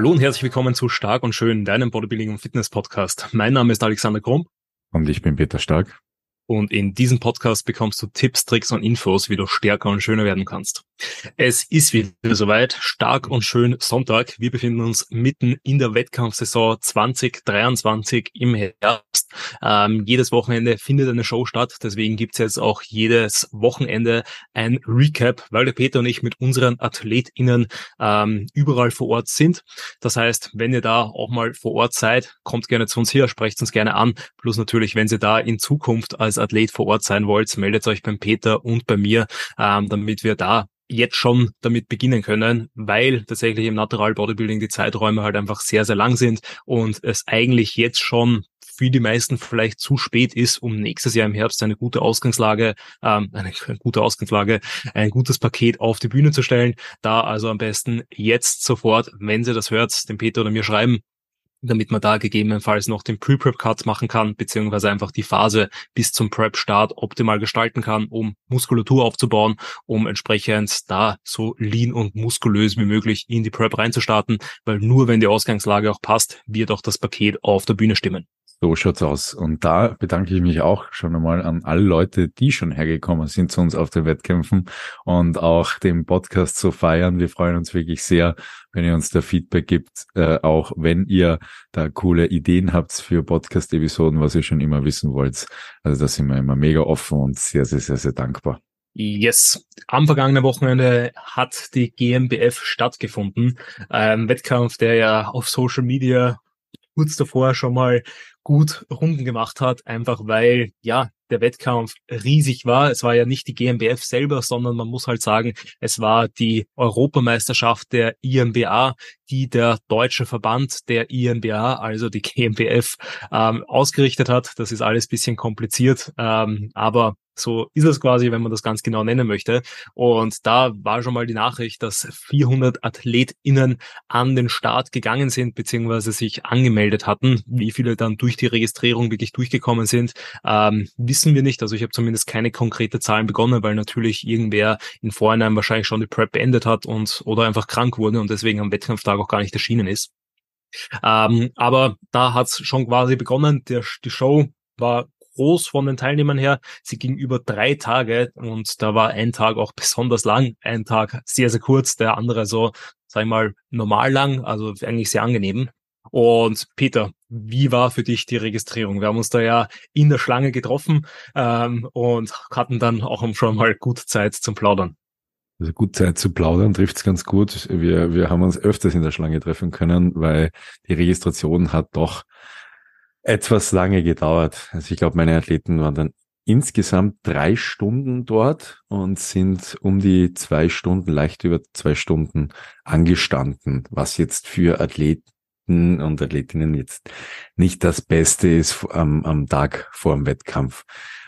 Hallo und herzlich willkommen zu Stark und Schön, deinem Bodybuilding und Fitness Podcast. Mein Name ist Alexander Krumm. Und ich bin Peter Stark. Und in diesem Podcast bekommst du Tipps, Tricks und Infos, wie du stärker und schöner werden kannst. Es ist wieder soweit, stark und schön Sonntag. Wir befinden uns mitten in der Wettkampfsaison 2023 im Herbst. Ähm, jedes Wochenende findet eine Show statt, deswegen gibt's jetzt auch jedes Wochenende ein Recap, weil der Peter und ich mit unseren AthletInnen ähm, überall vor Ort sind. Das heißt, wenn ihr da auch mal vor Ort seid, kommt gerne zu uns hier, sprecht uns gerne an. Plus natürlich, wenn ihr da in Zukunft als Athlet vor Ort sein wollt, meldet euch beim Peter und bei mir, ähm, damit wir da jetzt schon damit beginnen können, weil tatsächlich im Natural Bodybuilding die Zeiträume halt einfach sehr, sehr lang sind und es eigentlich jetzt schon für die meisten vielleicht zu spät ist, um nächstes Jahr im Herbst eine gute Ausgangslage, ähm, eine, gute Ausgangslage, ein gutes Paket auf die Bühne zu stellen. Da also am besten jetzt sofort, wenn Sie das hört, dem Peter oder mir schreiben, damit man da gegebenenfalls noch den Pre-Prep-Cut machen kann, beziehungsweise einfach die Phase bis zum Prep-Start optimal gestalten kann, um Muskulatur aufzubauen, um entsprechend da so lean und muskulös wie möglich in die Prep reinzustarten, weil nur wenn die Ausgangslage auch passt, wird auch das Paket auf der Bühne stimmen. So schaut's aus. Und da bedanke ich mich auch schon einmal an alle Leute, die schon hergekommen sind zu uns auf den Wettkämpfen und auch den Podcast zu feiern. Wir freuen uns wirklich sehr, wenn ihr uns da Feedback gibt, äh, auch wenn ihr da coole Ideen habt für Podcast-Episoden, was ihr schon immer wissen wollt. Also da sind wir immer mega offen und sehr, sehr, sehr, sehr dankbar. Yes. Am vergangenen Wochenende hat die GmbF stattgefunden. Ein Wettkampf, der ja auf Social Media kurz davor schon mal gut Runden gemacht hat, einfach weil, ja, der Wettkampf riesig war. Es war ja nicht die GmbF selber, sondern man muss halt sagen, es war die Europameisterschaft der IMBA, die der deutsche Verband der IMBA, also die GmbF, ähm, ausgerichtet hat. Das ist alles bisschen kompliziert, ähm, aber so ist es quasi, wenn man das ganz genau nennen möchte. Und da war schon mal die Nachricht, dass 400 AthletInnen an den Start gegangen sind, beziehungsweise sich angemeldet hatten. Wie viele dann durch die Registrierung wirklich durchgekommen sind, ähm, wissen wir nicht. Also ich habe zumindest keine konkrete Zahlen begonnen, weil natürlich irgendwer in Vorhinein wahrscheinlich schon die Prep beendet hat und oder einfach krank wurde und deswegen am Wettkampftag auch gar nicht erschienen ist. Ähm, aber da hat's schon quasi begonnen. Der, die Show war groß von den Teilnehmern her. Sie ging über drei Tage und da war ein Tag auch besonders lang, ein Tag sehr, sehr kurz, der andere so, sag ich mal, normal lang, also eigentlich sehr angenehm. Und Peter, wie war für dich die Registrierung? Wir haben uns da ja in der Schlange getroffen ähm, und hatten dann auch schon mal gut Zeit zum Plaudern. Also gut Zeit zu plaudern trifft's ganz gut. Wir, wir haben uns öfters in der Schlange treffen können, weil die Registration hat doch etwas lange gedauert. Also ich glaube, meine Athleten waren dann insgesamt drei Stunden dort und sind um die zwei Stunden, leicht über zwei Stunden angestanden, was jetzt für Athleten und Athletinnen jetzt nicht das Beste ist am, am Tag vor dem Wettkampf.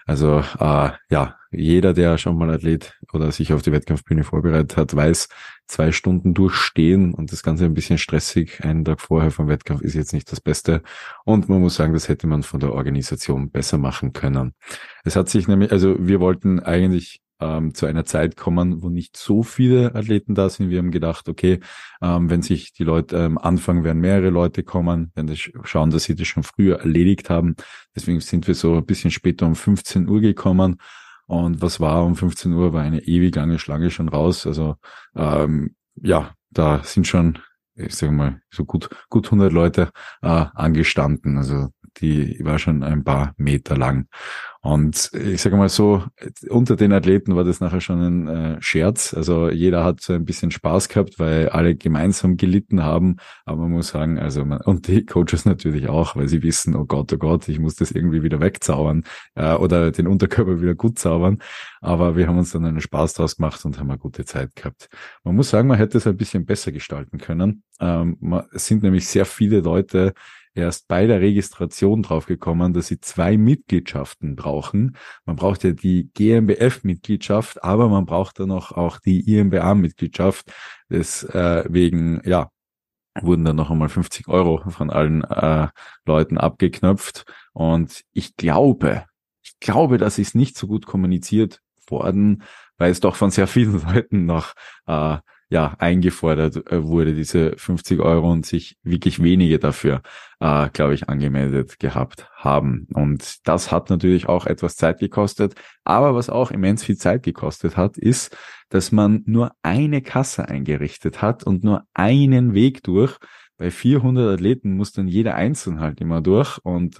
Also äh, ja, jeder, der schon mal Athlet oder sich auf die Wettkampfbühne vorbereitet hat, weiß, zwei Stunden durchstehen und das Ganze ein bisschen stressig, einen Tag vorher vom Wettkampf ist jetzt nicht das Beste. Und man muss sagen, das hätte man von der Organisation besser machen können. Es hat sich nämlich, also wir wollten eigentlich ähm, zu einer Zeit kommen, wo nicht so viele Athleten da sind. Wir haben gedacht, okay, ähm, wenn sich die Leute ähm, anfangen, werden mehrere Leute kommen, wenn das schauen, dass sie das schon früher erledigt haben. Deswegen sind wir so ein bisschen später um 15 Uhr gekommen. Und was war um 15 Uhr? War eine ewig lange Schlange schon raus. Also ähm, ja, da sind schon, ich sage mal, so gut gut 100 Leute äh, angestanden. Also die war schon ein paar Meter lang. Und ich sage mal so, unter den Athleten war das nachher schon ein äh, Scherz. Also jeder hat so ein bisschen Spaß gehabt, weil alle gemeinsam gelitten haben. Aber man muss sagen, also man, und die Coaches natürlich auch, weil sie wissen, oh Gott, oh Gott, ich muss das irgendwie wieder wegzaubern äh, oder den Unterkörper wieder gut zaubern. Aber wir haben uns dann einen Spaß draus gemacht und haben eine gute Zeit gehabt. Man muss sagen, man hätte es ein bisschen besser gestalten können. Ähm, es sind nämlich sehr viele Leute erst bei der Registration draufgekommen, dass sie zwei Mitgliedschaften brauchen. Man braucht ja die GmbF-Mitgliedschaft, aber man braucht dann auch, auch die IMBA-Mitgliedschaft. Deswegen, äh, ja, wurden dann noch einmal 50 Euro von allen äh, Leuten abgeknöpft. Und ich glaube, ich glaube, das ist nicht so gut kommuniziert worden, weil es doch von sehr vielen Leuten noch äh, ja eingefordert äh, wurde, diese 50 Euro und sich wirklich wenige dafür, äh, glaube ich, angemeldet gehabt haben. Und das hat natürlich auch etwas Zeit gekostet. Aber was auch immens viel Zeit gekostet hat, ist, dass man nur eine Kasse eingerichtet hat und nur einen Weg durch. Bei 400 Athleten muss dann jeder einzeln halt immer durch und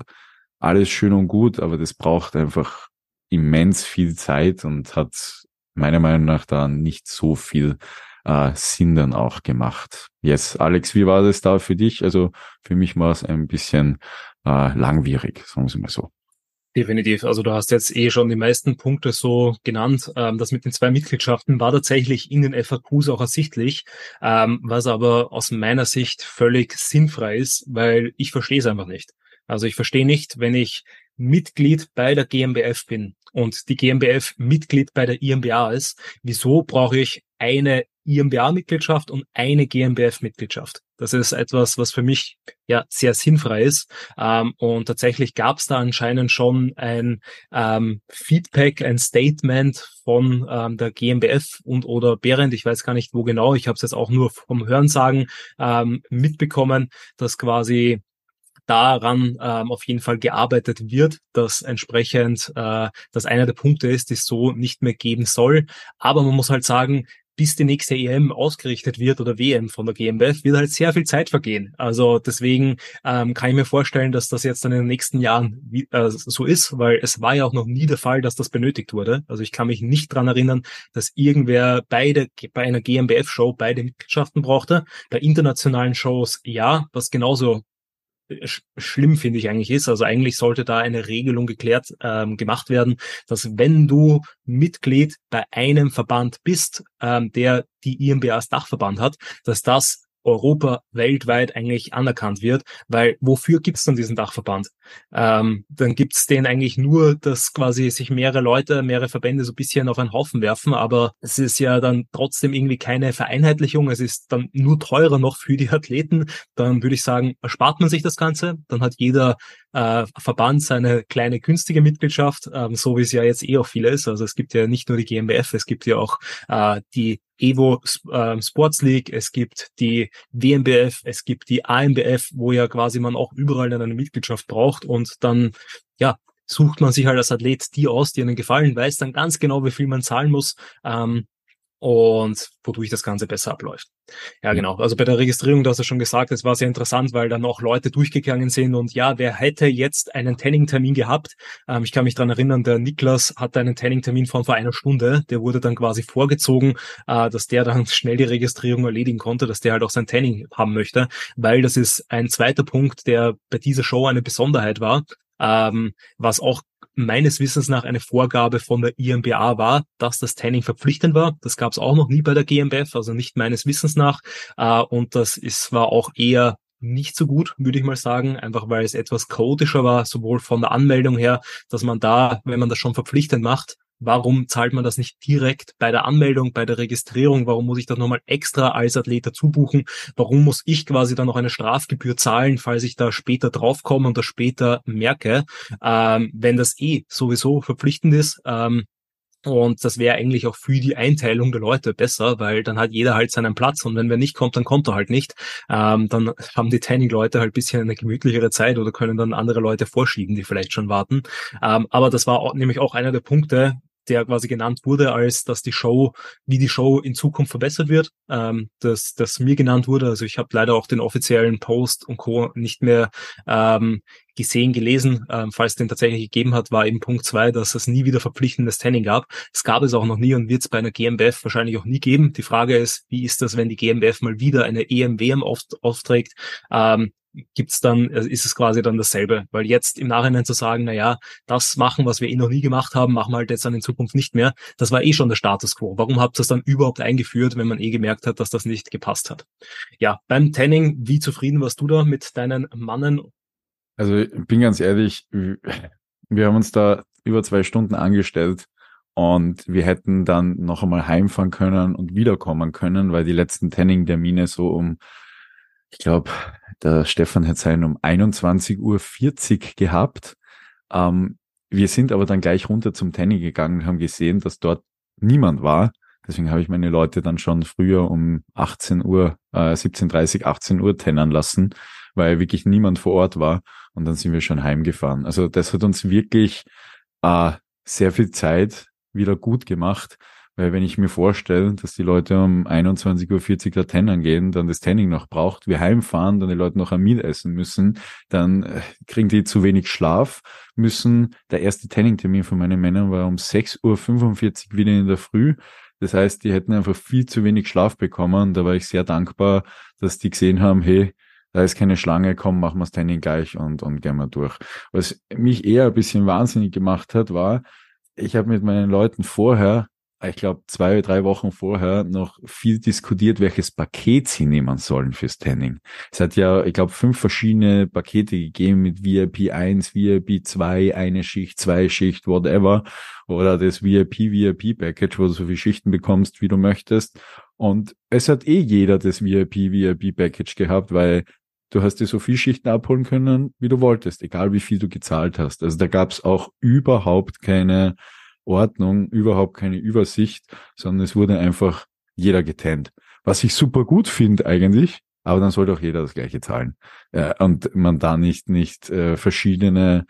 alles schön und gut, aber das braucht einfach immens viel Zeit und hat meiner Meinung nach da nicht so viel äh, Sinn dann auch gemacht. Yes, Alex, wie war das da für dich? Also für mich war es ein bisschen äh, langwierig, sagen wir mal so. Definitiv. Also du hast jetzt eh schon die meisten Punkte so genannt. Ähm, das mit den zwei Mitgliedschaften war tatsächlich in den FAQs auch ersichtlich, ähm, was aber aus meiner Sicht völlig sinnfrei ist, weil ich verstehe es einfach nicht. Also ich verstehe nicht, wenn ich Mitglied bei der GmbF bin und die GmbF Mitglied bei der IMBA ist, wieso brauche ich eine IMBA-Mitgliedschaft und eine GmbF-Mitgliedschaft. Das ist etwas, was für mich ja sehr sinnfrei ist. Ähm, und tatsächlich gab es da anscheinend schon ein ähm, Feedback, ein Statement von ähm, der GmbF und oder Behrendt, ich weiß gar nicht wo genau, ich habe es jetzt auch nur vom Hörensagen ähm, mitbekommen, dass quasi daran ähm, auf jeden Fall gearbeitet wird, dass entsprechend äh, das einer der Punkte ist, die es so nicht mehr geben soll. Aber man muss halt sagen, bis die nächste EM ausgerichtet wird oder WM von der GmbF, wird halt sehr viel Zeit vergehen. Also deswegen ähm, kann ich mir vorstellen, dass das jetzt dann in den nächsten Jahren äh, so ist, weil es war ja auch noch nie der Fall, dass das benötigt wurde. Also ich kann mich nicht dran erinnern, dass irgendwer beide bei einer GmbF-Show beide Mitgliedschaften brauchte. Bei internationalen Shows ja, was genauso schlimm, finde ich eigentlich ist. Also eigentlich sollte da eine Regelung geklärt ähm, gemacht werden, dass wenn du Mitglied bei einem Verband bist, ähm, der die IMBA als Dachverband hat, dass das Europa weltweit eigentlich anerkannt wird, weil wofür gibt's dann diesen Dachverband? Ähm, dann gibt's den eigentlich nur, dass quasi sich mehrere Leute, mehrere Verbände so ein bisschen auf einen Haufen werfen, aber es ist ja dann trotzdem irgendwie keine Vereinheitlichung, es ist dann nur teurer noch für die Athleten, dann würde ich sagen, erspart man sich das Ganze, dann hat jeder äh, Verband seine kleine günstige Mitgliedschaft, ähm, so wie es ja jetzt eh auch viele ist, also es gibt ja nicht nur die GmbF, es gibt ja auch äh, die Evo äh, Sports League, es gibt die WMBF, es gibt die AMBF, wo ja quasi man auch überall eine Mitgliedschaft braucht und dann, ja, sucht man sich halt als Athlet die aus, die einen gefallen, weiß dann ganz genau, wie viel man zahlen muss. Ähm, und wodurch das Ganze besser abläuft. Ja, genau. Also bei der Registrierung, du hast ja schon gesagt, es war sehr interessant, weil dann auch Leute durchgegangen sind und ja, wer hätte jetzt einen Tanning-Termin gehabt? Ähm, ich kann mich dran erinnern, der Niklas hatte einen Tanning-Termin von vor einer Stunde, der wurde dann quasi vorgezogen, äh, dass der dann schnell die Registrierung erledigen konnte, dass der halt auch sein Tanning haben möchte, weil das ist ein zweiter Punkt, der bei dieser Show eine Besonderheit war, ähm, was auch meines Wissens nach eine Vorgabe von der IMBA war, dass das Tanning verpflichtend war. Das gab es auch noch nie bei der GmbF, also nicht meines Wissens nach. Äh, und das ist, war auch eher nicht so gut, würde ich mal sagen, einfach weil es etwas chaotischer war, sowohl von der Anmeldung her, dass man da, wenn man das schon verpflichtend macht, Warum zahlt man das nicht direkt bei der Anmeldung, bei der Registrierung? Warum muss ich das nochmal extra als Athlet dazu buchen? Warum muss ich quasi dann noch eine Strafgebühr zahlen, falls ich da später draufkomme und das später merke, ähm, wenn das eh sowieso verpflichtend ist? Ähm, und das wäre eigentlich auch für die Einteilung der Leute besser, weil dann hat jeder halt seinen Platz und wenn wer nicht kommt, dann kommt er halt nicht. Ähm, dann haben die Tanning-Leute halt bisschen eine gemütlichere Zeit oder können dann andere Leute vorschieben, die vielleicht schon warten. Ähm, aber das war auch, nämlich auch einer der Punkte, der quasi genannt wurde, als dass die Show, wie die Show in Zukunft verbessert wird, ähm, dass das mir genannt wurde. Also ich habe leider auch den offiziellen Post und Co. nicht mehr ähm, gesehen, gelesen. Ähm, falls den tatsächlich gegeben hat, war eben Punkt zwei, dass es nie wieder verpflichtendes Tanning gab. Es gab es auch noch nie und wird es bei einer GmbF wahrscheinlich auch nie geben. Die Frage ist, wie ist das, wenn die GmbF mal wieder eine EMWM aufträgt? Ähm, gibt's dann, äh, ist es quasi dann dasselbe. Weil jetzt im Nachhinein zu sagen, na ja, das machen, was wir eh noch nie gemacht haben, machen wir halt jetzt dann in Zukunft nicht mehr, das war eh schon der Status quo. Warum habt ihr das dann überhaupt eingeführt, wenn man eh gemerkt hat, dass das nicht gepasst hat? Ja, beim Tanning, wie zufrieden warst du da mit deinen Mannen? Also ich bin ganz ehrlich, wir haben uns da über zwei Stunden angestellt und wir hätten dann noch einmal heimfahren können und wiederkommen können, weil die letzten Tanning-Termine so um, ich glaube, der Stefan hat seinen um 21.40 Uhr gehabt. Ähm, wir sind aber dann gleich runter zum Tanning gegangen und haben gesehen, dass dort niemand war. Deswegen habe ich meine Leute dann schon früher um 18 Uhr, äh, 17.30, 18 Uhr tennern lassen, weil wirklich niemand vor Ort war. Und dann sind wir schon heimgefahren. Also das hat uns wirklich äh, sehr viel Zeit wieder gut gemacht, weil wenn ich mir vorstelle, dass die Leute um 21.40 Uhr da Tennern gehen, dann das Tanning noch braucht, wir heimfahren, dann die Leute noch am Meat essen müssen, dann äh, kriegen die zu wenig Schlaf, müssen, der erste Tanning-Termin von meinen Männern war um 6.45 Uhr wieder in der Früh. Das heißt, die hätten einfach viel zu wenig Schlaf bekommen. Da war ich sehr dankbar, dass die gesehen haben, hey, da ist keine Schlange, komm, machen wir das Tanning gleich und, und gehen wir durch. Was mich eher ein bisschen wahnsinnig gemacht hat, war, ich habe mit meinen Leuten vorher ich glaube, zwei, drei Wochen vorher noch viel diskutiert, welches Paket sie nehmen sollen fürs Tanning. Es hat ja, ich glaube, fünf verschiedene Pakete gegeben mit VIP 1, VIP 2, eine Schicht, zwei Schicht, whatever. Oder das VIP, VIP Package, wo du so viele Schichten bekommst, wie du möchtest. Und es hat eh jeder das VIP, VIP Package gehabt, weil du hast dir so viel Schichten abholen können, wie du wolltest, egal wie viel du gezahlt hast. Also da gab es auch überhaupt keine Ordnung, überhaupt keine Übersicht, sondern es wurde einfach jeder getannt. Was ich super gut finde eigentlich, aber dann sollte auch jeder das gleiche zahlen. Äh, und man da nicht, nicht äh, verschiedene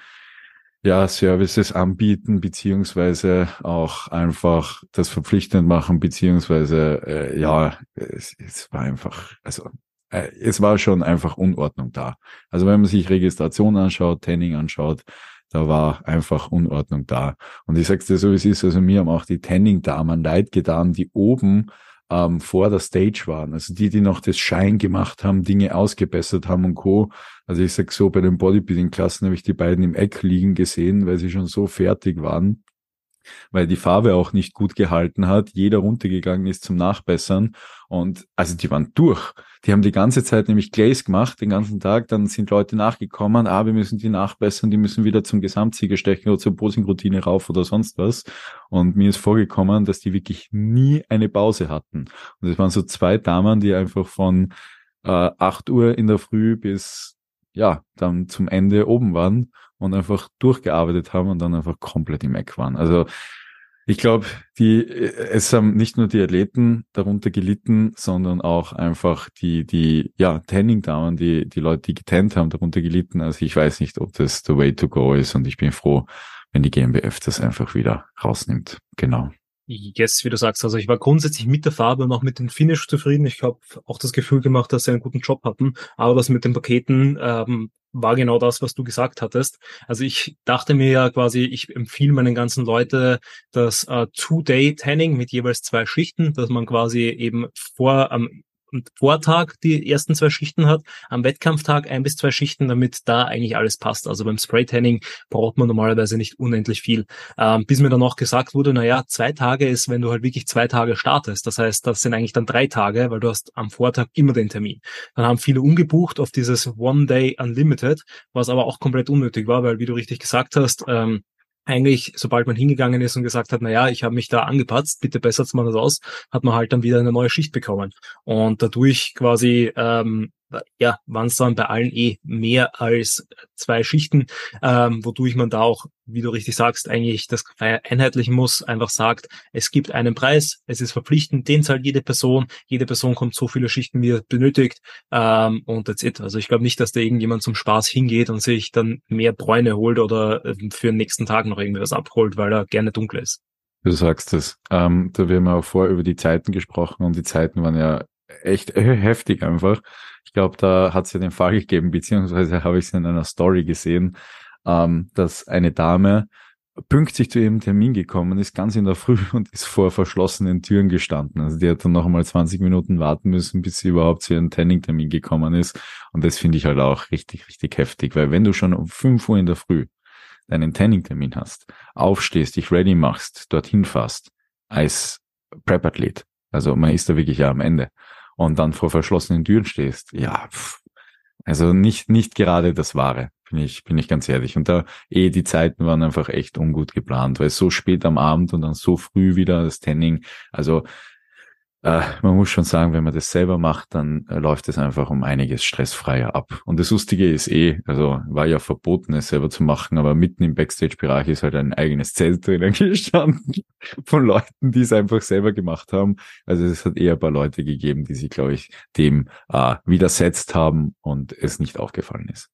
ja, Services anbieten, beziehungsweise auch einfach das verpflichtend machen, beziehungsweise äh, ja, es, es war einfach, also äh, es war schon einfach Unordnung da. Also wenn man sich Registration anschaut, Tanning anschaut, da war einfach Unordnung da. Und ich sag's dir so, wie es ist, also mir haben auch die Tanning-Damen leid getan, die oben ähm, vor der Stage waren. Also die, die noch das Schein gemacht haben, Dinge ausgebessert haben und Co. Also ich sag so, bei den Bodybuilding-Klassen habe ich die beiden im Eck liegen gesehen, weil sie schon so fertig waren weil die Farbe auch nicht gut gehalten hat. Jeder runtergegangen ist zum Nachbessern und also die waren durch. Die haben die ganze Zeit nämlich Glaze gemacht, den ganzen Tag. Dann sind Leute nachgekommen, ah, wir müssen die nachbessern, die müssen wieder zum Gesamtsieger stechen oder zur Posing-Routine rauf oder sonst was. Und mir ist vorgekommen, dass die wirklich nie eine Pause hatten. Und es waren so zwei Damen, die einfach von äh, 8 Uhr in der Früh bis ja, dann zum Ende oben waren und einfach durchgearbeitet haben und dann einfach komplett im Eck waren. Also ich glaube, die es haben nicht nur die Athleten darunter gelitten, sondern auch einfach die die ja Tanning-Damen, die die Leute, die getannt haben, darunter gelitten. Also ich weiß nicht, ob das the way to go ist und ich bin froh, wenn die GmbF das einfach wieder rausnimmt. Genau. Yes, wie du sagst, also ich war grundsätzlich mit der Farbe und auch mit dem Finish zufrieden. Ich habe auch das Gefühl gemacht, dass sie einen guten Job hatten. Aber das mit den Paketen ähm, war genau das, was du gesagt hattest. Also ich dachte mir ja quasi, ich empfehle meinen ganzen Leute das äh, Two-Day-Tanning mit jeweils zwei Schichten, dass man quasi eben vor am Vortag die ersten zwei Schichten hat, am Wettkampftag ein bis zwei Schichten, damit da eigentlich alles passt. Also beim Spray-Tanning braucht man normalerweise nicht unendlich viel. Ähm, bis mir dann auch gesagt wurde, na zwei Tage ist, wenn du halt wirklich zwei Tage startest. Das heißt, das sind eigentlich dann drei Tage, weil du hast am Vortag immer den Termin. Dann haben viele umgebucht auf dieses One Day Unlimited, was aber auch komplett unnötig war, weil wie du richtig gesagt hast, ähm, eigentlich, sobald man hingegangen ist und gesagt hat, na ja, ich habe mich da angepatzt, bitte bessert man das aus, hat man halt dann wieder eine neue Schicht bekommen. Und dadurch quasi ähm, ja, waren es dann bei allen eh mehr als zwei Schichten, ähm, wodurch man da auch, wie du richtig sagst, eigentlich das einheitlichen muss, einfach sagt, es gibt einen Preis, es ist verpflichtend, den zahlt jede Person, jede Person kommt so viele Schichten, wie er benötigt ähm, und that's it. Also ich glaube nicht, dass da irgendjemand zum Spaß hingeht und sich dann mehr Bräune holt oder äh, für den nächsten Tag noch irgendwas abholt, weil er gerne dunkel ist. Du sagst es. Ähm, da wir haben auch vor über die Zeiten gesprochen und die Zeiten waren ja echt heftig einfach. Ich glaube, da hat es ja den Fall gegeben, beziehungsweise habe ich es in einer Story gesehen, ähm, dass eine Dame pünktlich zu ihrem Termin gekommen ist, ganz in der Früh und ist vor verschlossenen Türen gestanden. Also die hat dann noch einmal 20 Minuten warten müssen, bis sie überhaupt zu ihrem Tanning-Termin gekommen ist. Und das finde ich halt auch richtig, richtig heftig, weil wenn du schon um 5 Uhr in der Früh deinen Tanning-Termin hast, aufstehst, dich ready machst, dorthin fährst, als Prep-Athlet, also man ist da wirklich ja am Ende, und dann vor verschlossenen Türen stehst, ja, pff, also nicht, nicht gerade das Wahre, bin ich, bin ich ganz ehrlich. Und da, eh, die Zeiten waren einfach echt ungut geplant, weil so spät am Abend und dann so früh wieder das Tanning, also äh, man muss schon sagen, wenn man das selber macht, dann äh, läuft es einfach um einiges stressfreier ab. Und das Lustige ist eh, also war ja verboten, es selber zu machen, aber mitten im Backstage-Bereich ist halt ein eigenes Zelt drinnen gestanden von Leuten, die es einfach selber gemacht haben. Also es hat eher ein paar Leute gegeben, die sich, glaube ich, dem äh, widersetzt haben und es nicht aufgefallen ist.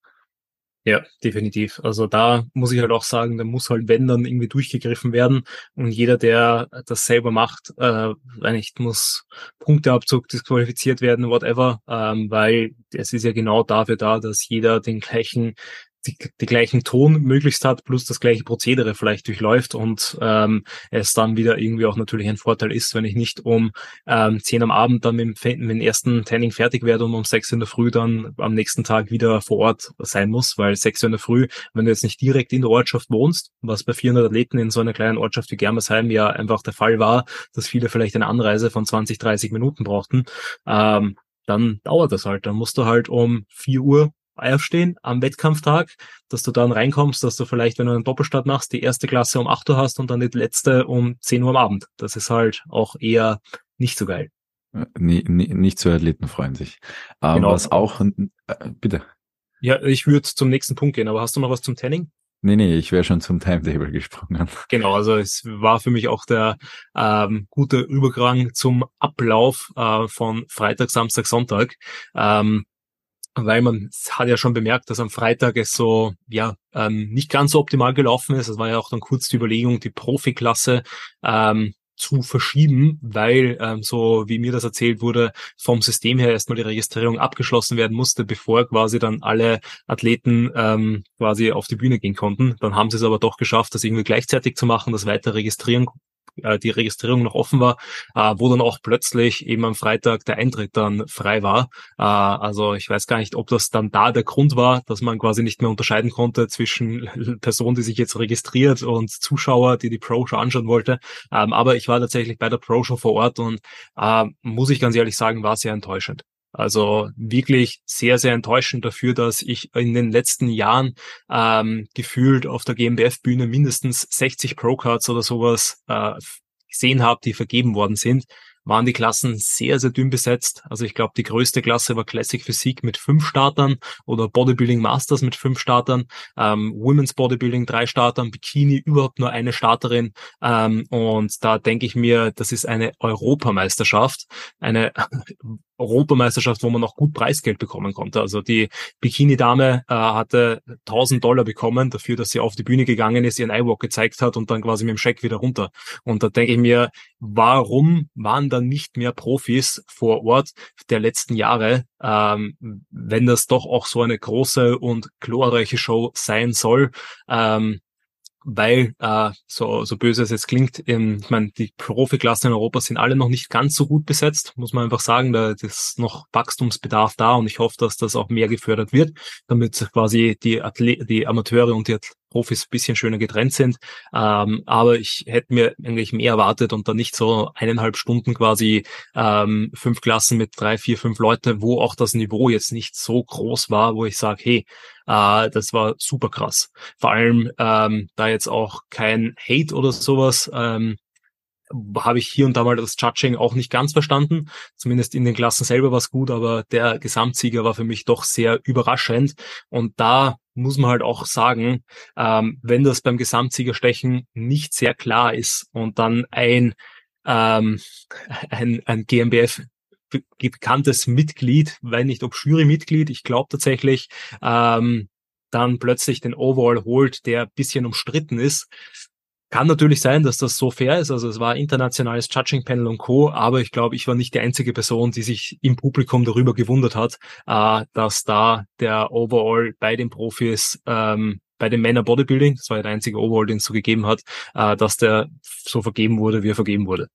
Ja, definitiv. Also da muss ich halt auch sagen, da muss halt, wenn dann irgendwie durchgegriffen werden. Und jeder, der das selber macht, äh, nicht muss Punkteabzug disqualifiziert werden, whatever, ähm, weil es ist ja genau dafür da, dass jeder den gleichen die, die gleichen Ton möglichst hat, plus das gleiche Prozedere vielleicht durchläuft und ähm, es dann wieder irgendwie auch natürlich ein Vorteil ist, wenn ich nicht um ähm, 10 am Abend dann mit dem, mit dem ersten Training fertig werde und um 6 in der Früh dann am nächsten Tag wieder vor Ort sein muss, weil 6 in der Früh, wenn du jetzt nicht direkt in der Ortschaft wohnst, was bei 400 Athleten in so einer kleinen Ortschaft wie Germersheim ja einfach der Fall war, dass viele vielleicht eine Anreise von 20, 30 Minuten brauchten, ähm, dann dauert das halt. Dann musst du halt um 4 Uhr aufstehen am Wettkampftag, dass du dann reinkommst, dass du vielleicht, wenn du einen Doppelstart machst, die erste Klasse um 8 Uhr hast und dann die letzte um 10 Uhr am Abend. Das ist halt auch eher nicht so geil. Äh, nee, nee, nicht so athletenfreundlich. Ähm, genau. Was auch, äh, bitte. Ja, ich würde zum nächsten Punkt gehen, aber hast du noch was zum Tanning? Nee, nee, ich wäre schon zum Timetable gesprungen. Genau, also es war für mich auch der ähm, gute Übergang zum Ablauf äh, von Freitag, Samstag, Sonntag. Ähm, weil man hat ja schon bemerkt, dass am Freitag es so, ja, ähm, nicht ganz so optimal gelaufen ist. Es war ja auch dann kurz die Überlegung, die Profiklasse ähm, zu verschieben, weil, ähm, so wie mir das erzählt wurde, vom System her erstmal die Registrierung abgeschlossen werden musste, bevor quasi dann alle Athleten ähm, quasi auf die Bühne gehen konnten. Dann haben sie es aber doch geschafft, das irgendwie gleichzeitig zu machen, das weiter registrieren äh, die Registrierung noch offen war, äh, wo dann auch plötzlich eben am Freitag der Eintritt dann frei war. Äh, also ich weiß gar nicht, ob das dann da der Grund war, dass man quasi nicht mehr unterscheiden konnte zwischen Person, die sich jetzt registriert und Zuschauer, die die Pro-Show anschauen wollte. Ähm, aber ich war tatsächlich bei der Pro-Show vor Ort und äh, muss ich ganz ehrlich sagen, war sehr enttäuschend. Also wirklich sehr, sehr enttäuschend dafür, dass ich in den letzten Jahren ähm, gefühlt auf der GmbF-Bühne mindestens 60 Pro-Cards oder sowas äh, gesehen habe, die vergeben worden sind waren die Klassen sehr, sehr dünn besetzt. Also ich glaube, die größte Klasse war Classic Physik mit fünf Startern oder Bodybuilding Masters mit fünf Startern, ähm, Women's Bodybuilding drei Startern, Bikini überhaupt nur eine Starterin. Ähm, und da denke ich mir, das ist eine Europameisterschaft, eine Europameisterschaft, wo man noch gut Preisgeld bekommen konnte. Also die Bikini-Dame äh, hatte 1000 Dollar bekommen dafür, dass sie auf die Bühne gegangen ist, ihren Eyewalk gezeigt hat und dann quasi mit dem Scheck wieder runter. Und da denke ich mir, warum waren da nicht mehr Profis vor Ort der letzten Jahre, ähm, wenn das doch auch so eine große und glorreiche Show sein soll? Ähm, weil, äh, so, so böse es jetzt klingt, ähm, ich meine, die Profiklassen in Europa sind alle noch nicht ganz so gut besetzt, muss man einfach sagen. Da ist noch Wachstumsbedarf da und ich hoffe, dass das auch mehr gefördert wird, damit quasi die, Athle die Amateure und die Profis bisschen schöner getrennt sind. Ähm, aber ich hätte mir eigentlich mehr erwartet und dann nicht so eineinhalb Stunden quasi ähm, fünf Klassen mit drei, vier, fünf Leute, wo auch das Niveau jetzt nicht so groß war, wo ich sage, hey, äh, das war super krass. Vor allem, ähm, da jetzt auch kein Hate oder sowas ähm, habe ich hier und da mal das Judging auch nicht ganz verstanden. Zumindest in den Klassen selber war es gut, aber der Gesamtsieger war für mich doch sehr überraschend. Und da muss man halt auch sagen, ähm, wenn das beim Gesamtsiegerstechen nicht sehr klar ist und dann ein, ähm, ein, ein GmbF bekanntes Mitglied, weil nicht ob Jurymitglied, ich glaube tatsächlich, ähm, dann plötzlich den Overall holt, der bisschen umstritten ist, kann natürlich sein, dass das so fair ist. Also es war internationales Judging Panel und Co. Aber ich glaube, ich war nicht die einzige Person, die sich im Publikum darüber gewundert hat, äh, dass da der Overall bei den Profis ähm, bei den Männer Bodybuilding, das war ja der einzige Overall, den es so gegeben hat, äh, dass der so vergeben wurde, wie er vergeben wurde.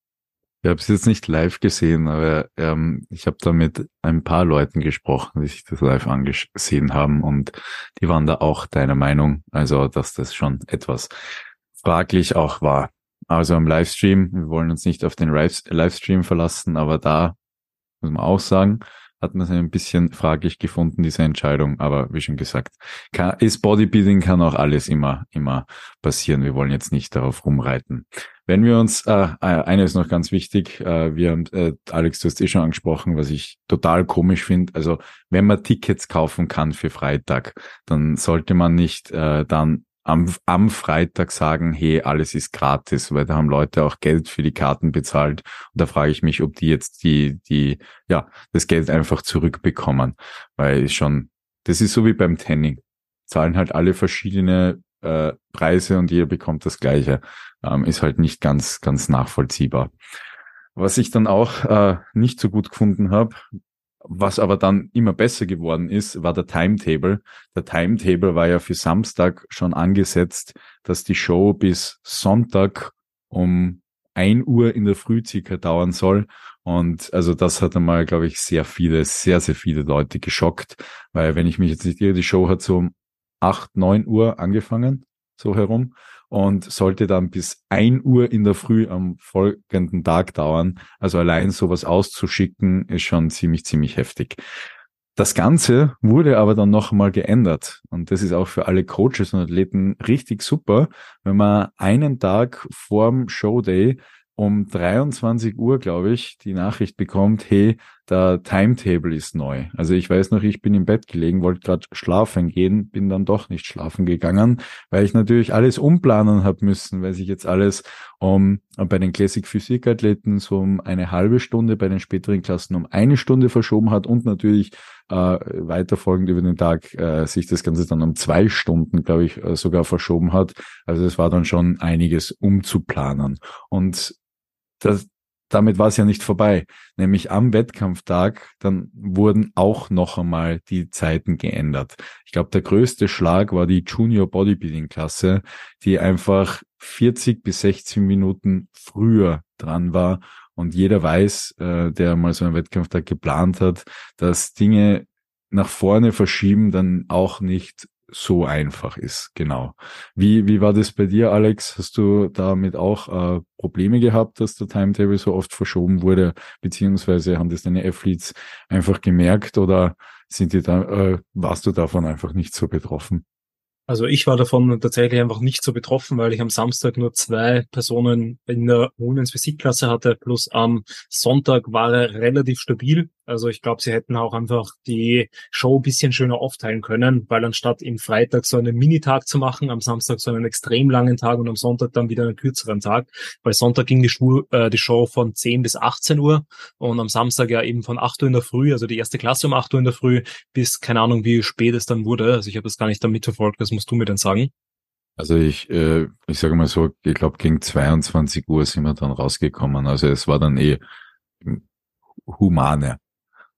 Ich habe es jetzt nicht live gesehen, aber ähm, ich habe da mit ein paar Leuten gesprochen, die sich das live angesehen haben und die waren da auch deiner Meinung, also dass das schon etwas fraglich auch war. Also im Livestream, wir wollen uns nicht auf den Livestream verlassen, aber da muss man auch sagen, hat man es ein bisschen fraglich gefunden, diese Entscheidung. Aber wie schon gesagt, kann, ist Bodybuilding kann auch alles immer, immer passieren. Wir wollen jetzt nicht darauf rumreiten. Wenn wir uns, äh, äh eine ist noch ganz wichtig, äh, wir haben, äh, Alex, du hast eh schon angesprochen, was ich total komisch finde. Also wenn man Tickets kaufen kann für Freitag, dann sollte man nicht äh, dann am, am Freitag sagen, hey, alles ist gratis, weil da haben Leute auch Geld für die Karten bezahlt. Und da frage ich mich, ob die jetzt die, die, ja, das Geld einfach zurückbekommen, weil schon, das ist so wie beim Tanning. Zahlen halt alle verschiedene äh, Preise und jeder bekommt das Gleiche. Ähm, ist halt nicht ganz, ganz nachvollziehbar. Was ich dann auch äh, nicht so gut gefunden habe, was aber dann immer besser geworden ist, war der Timetable. Der Timetable war ja für Samstag schon angesetzt, dass die Show bis Sonntag um ein Uhr in der Früh circa dauern soll. Und also das hat einmal, glaube ich, sehr viele, sehr, sehr viele Leute geschockt, weil wenn ich mich jetzt nicht irre, die Show hat so um acht, neun Uhr angefangen, so herum und sollte dann bis ein Uhr in der Früh am folgenden Tag dauern. Also allein sowas auszuschicken ist schon ziemlich, ziemlich heftig. Das Ganze wurde aber dann noch einmal geändert. Und das ist auch für alle Coaches und Athleten richtig super, wenn man einen Tag vorm Showday um 23 Uhr, glaube ich, die Nachricht bekommt, hey, der Timetable ist neu. Also ich weiß noch, ich bin im Bett gelegen, wollte gerade schlafen gehen, bin dann doch nicht schlafen gegangen, weil ich natürlich alles umplanen habe müssen, weil sich jetzt alles um bei den Classic Physik Athleten so um eine halbe Stunde, bei den späteren Klassen um eine Stunde verschoben hat und natürlich äh, weiterfolgend über den Tag äh, sich das Ganze dann um zwei Stunden, glaube ich, äh, sogar verschoben hat. Also es war dann schon einiges umzuplanen. Und das, damit war es ja nicht vorbei. Nämlich am Wettkampftag, dann wurden auch noch einmal die Zeiten geändert. Ich glaube, der größte Schlag war die Junior Bodybuilding Klasse, die einfach 40 bis 16 Minuten früher dran war. Und jeder weiß, äh, der mal so einen Wettkampftag geplant hat, dass Dinge nach vorne verschieben dann auch nicht so einfach ist. Genau. Wie, wie war das bei dir, Alex? Hast du damit auch äh, Probleme gehabt, dass der Timetable so oft verschoben wurde, beziehungsweise haben das deine Athletes einfach gemerkt oder sind die da, äh, warst du davon einfach nicht so betroffen? Also ich war davon tatsächlich einfach nicht so betroffen, weil ich am Samstag nur zwei Personen in der Women's Physikklasse hatte, plus am Sonntag war er relativ stabil. Also ich glaube, sie hätten auch einfach die Show bisschen schöner aufteilen können, weil anstatt im Freitag so einen Minitag zu machen, am Samstag so einen extrem langen Tag und am Sonntag dann wieder einen kürzeren Tag, weil Sonntag ging die, Schu äh, die Show von 10 bis 18 Uhr und am Samstag ja eben von 8 Uhr in der Früh, also die erste Klasse um 8 Uhr in der Früh, bis keine Ahnung, wie spät es dann wurde. Also ich habe das gar nicht damit verfolgt, das musst du mir dann sagen. Also ich, äh, ich sage mal so, ich glaube gegen 22 Uhr sind wir dann rausgekommen. Also es war dann eh humane.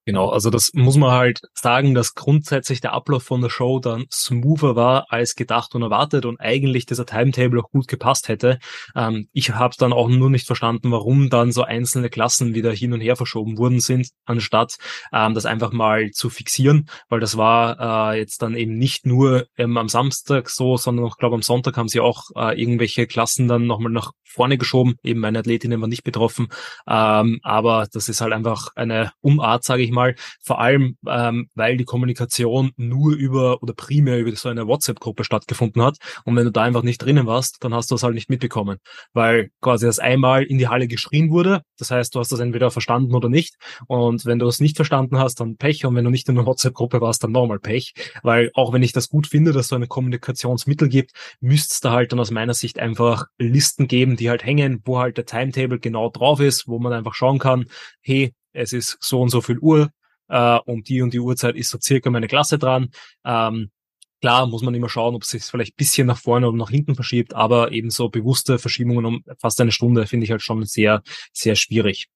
Genau, also das muss man halt sagen, dass grundsätzlich der Ablauf von der Show dann smoother war als gedacht und erwartet und eigentlich dieser Timetable auch gut gepasst hätte. Ähm, ich habe dann auch nur nicht verstanden, warum dann so einzelne Klassen wieder hin und her verschoben worden sind, anstatt ähm, das einfach mal zu fixieren, weil das war äh, jetzt dann eben nicht nur ähm, am Samstag so, sondern auch, glaube am Sonntag haben sie auch äh, irgendwelche Klassen dann nochmal nach vorne geschoben. Eben meine Athletinnen waren nicht betroffen, ähm, aber das ist halt einfach eine Umart, sage ich mal, vor allem, ähm, weil die Kommunikation nur über oder primär über so eine WhatsApp-Gruppe stattgefunden hat. Und wenn du da einfach nicht drinnen warst, dann hast du das halt nicht mitbekommen, weil quasi das einmal in die Halle geschrien wurde. Das heißt, du hast das entweder verstanden oder nicht. Und wenn du es nicht verstanden hast, dann Pech. Und wenn du nicht in der WhatsApp-Gruppe warst, dann nochmal Pech. Weil auch wenn ich das gut finde, dass so eine Kommunikationsmittel gibt, müsste es da halt dann aus meiner Sicht einfach Listen geben, die halt hängen, wo halt der Timetable genau drauf ist, wo man einfach schauen kann, hey, es ist so und so viel Uhr, äh, um die und die Uhrzeit ist so circa meine Klasse dran. Ähm, klar muss man immer schauen, ob es sich vielleicht bisschen nach vorne oder nach hinten verschiebt, aber ebenso bewusste Verschiebungen um fast eine Stunde finde ich halt schon sehr, sehr schwierig.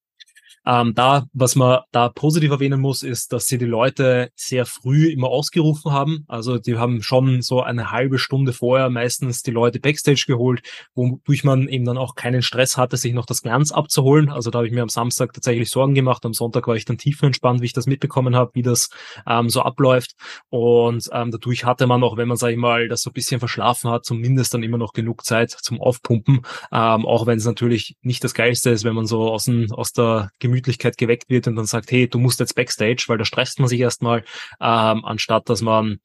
Ähm, da, was man da positiv erwähnen muss, ist, dass sie die Leute sehr früh immer ausgerufen haben. Also die haben schon so eine halbe Stunde vorher meistens die Leute Backstage geholt, wodurch man eben dann auch keinen Stress hatte, sich noch das Glanz abzuholen. Also da habe ich mir am Samstag tatsächlich Sorgen gemacht. Am Sonntag war ich dann tiefenentspannt, wie ich das mitbekommen habe, wie das ähm, so abläuft. Und ähm, dadurch hatte man auch, wenn man, sage ich mal, das so ein bisschen verschlafen hat, zumindest dann immer noch genug Zeit zum Aufpumpen. Ähm, auch wenn es natürlich nicht das Geilste ist, wenn man so aus, dem, aus der Gemüse Gemütlichkeit geweckt wird und dann sagt, hey, du musst jetzt Backstage, weil da stresst man sich erstmal, ähm, anstatt dass man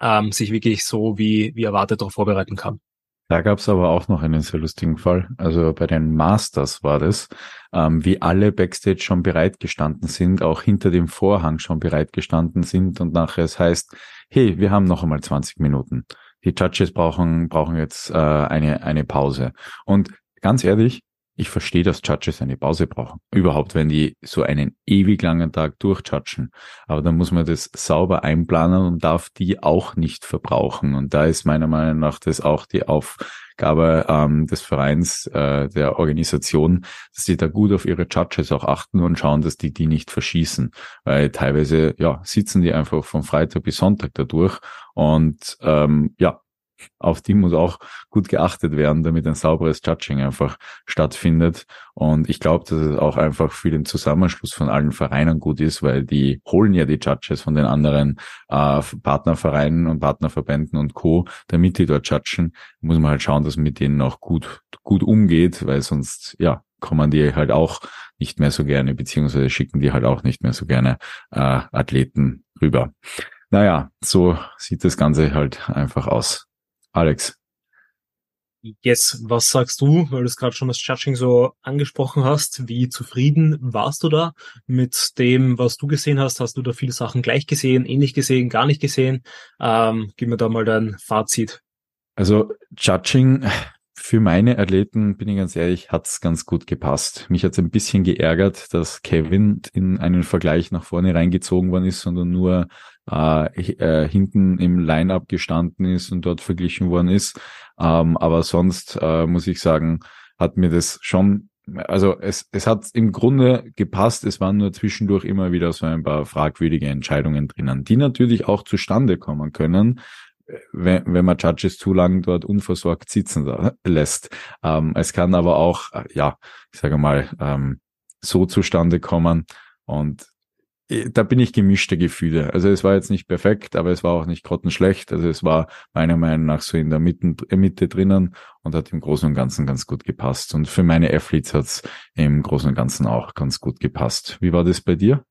ähm, sich wirklich so wie, wie erwartet darauf vorbereiten kann. Da gab es aber auch noch einen sehr lustigen Fall. Also bei den Masters war das, ähm, wie alle Backstage schon bereitgestanden sind, auch hinter dem Vorhang schon bereitgestanden sind und nachher es heißt, hey, wir haben noch einmal 20 Minuten. Die Judges brauchen, brauchen jetzt äh, eine, eine Pause. Und ganz ehrlich, ich verstehe, dass Judges eine Pause brauchen. Überhaupt, wenn die so einen ewig langen Tag durchjudgen. Aber dann muss man das sauber einplanen und darf die auch nicht verbrauchen. Und da ist meiner Meinung nach das auch die Aufgabe ähm, des Vereins, äh, der Organisation, dass die da gut auf ihre Judges auch achten und schauen, dass die die nicht verschießen. Weil teilweise, ja, sitzen die einfach von Freitag bis Sonntag dadurch. Und ähm, ja, auf die muss auch gut geachtet werden, damit ein sauberes Judging einfach stattfindet. Und ich glaube, dass es auch einfach für den Zusammenschluss von allen Vereinen gut ist, weil die holen ja die Judges von den anderen äh, Partnervereinen und Partnerverbänden und Co., damit die dort judgen, muss man halt schauen, dass man mit denen auch gut, gut umgeht, weil sonst, ja, kommen die halt auch nicht mehr so gerne, beziehungsweise schicken die halt auch nicht mehr so gerne äh, Athleten rüber. Naja, so sieht das Ganze halt einfach aus. Alex. Yes, was sagst du, weil du es gerade schon das Judging so angesprochen hast, wie zufrieden warst du da mit dem, was du gesehen hast? Hast du da viele Sachen gleich gesehen, ähnlich gesehen, gar nicht gesehen? Ähm, gib mir da mal dein Fazit. Also Judging für meine Athleten, bin ich ganz ehrlich, hat's ganz gut gepasst. Mich hat's ein bisschen geärgert, dass Kevin in einen Vergleich nach vorne reingezogen worden ist, sondern nur äh, äh, hinten im Line-up gestanden ist und dort verglichen worden ist. Ähm, aber sonst äh, muss ich sagen, hat mir das schon also es, es hat im Grunde gepasst, es waren nur zwischendurch immer wieder so ein paar fragwürdige Entscheidungen drinnen, die natürlich auch zustande kommen können, wenn, wenn man Judges zu lang dort unversorgt sitzen lässt. Ähm, es kann aber auch, äh, ja, ich sage mal, ähm, so zustande kommen und äh, da bin ich gemischte Gefühle. Also es war jetzt nicht perfekt, aber es war auch nicht grottenschlecht. Also es war meiner Meinung nach so in der Mitte, Mitte drinnen und hat im Großen und Ganzen ganz gut gepasst. Und für meine Athletes hat es im Großen und Ganzen auch ganz gut gepasst. Wie war das bei dir?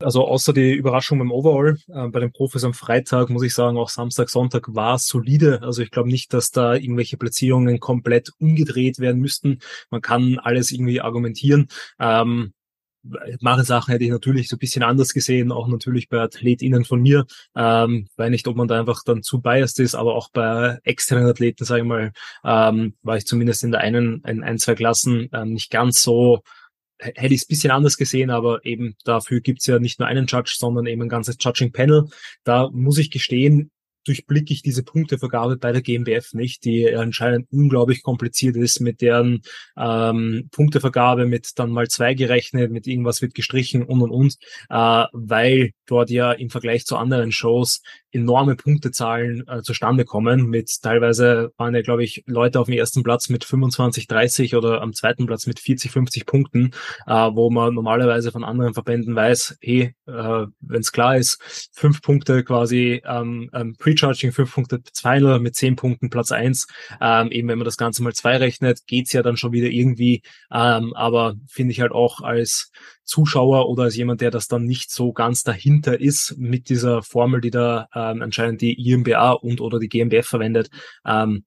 Also außer die Überraschung beim Overall, äh, bei den Profis am Freitag muss ich sagen, auch Samstag, Sonntag war solide. Also ich glaube nicht, dass da irgendwelche Platzierungen komplett umgedreht werden müssten. Man kann alles irgendwie argumentieren. Ähm, Mache Sachen hätte ich natürlich so ein bisschen anders gesehen, auch natürlich bei AthletInnen von mir. Ähm, weiß nicht, ob man da einfach dann zu biased ist, aber auch bei externen Athleten, sage ich mal, ähm, war ich zumindest in der einen, in ein, zwei Klassen ähm, nicht ganz so hätte ich es bisschen anders gesehen, aber eben dafür gibt's ja nicht nur einen Judge, sondern eben ein ganzes Judging Panel. Da muss ich gestehen, durchblicke ich diese Punktevergabe bei der GmbF nicht, die anscheinend unglaublich kompliziert ist mit deren ähm, Punktevergabe, mit dann mal zwei gerechnet, mit irgendwas wird gestrichen und und und, äh, weil dort ja im Vergleich zu anderen Shows enorme Punktezahlen äh, zustande kommen. Mit teilweise waren ja, glaube ich, Leute auf dem ersten Platz mit 25, 30 oder am zweiten Platz mit 40, 50 Punkten, äh, wo man normalerweise von anderen Verbänden weiß, hey, äh, wenn es klar ist, fünf Punkte quasi ähm, ähm, Pre-Charging, fünf Punkte Final mit zehn Punkten Platz eins. Ähm, eben wenn man das Ganze mal zwei rechnet, geht's ja dann schon wieder irgendwie. Ähm, aber finde ich halt auch als Zuschauer oder als jemand, der das dann nicht so ganz dahinter ist mit dieser Formel, die da ähm, anscheinend die IMBA und oder die GmbF verwendet, ähm,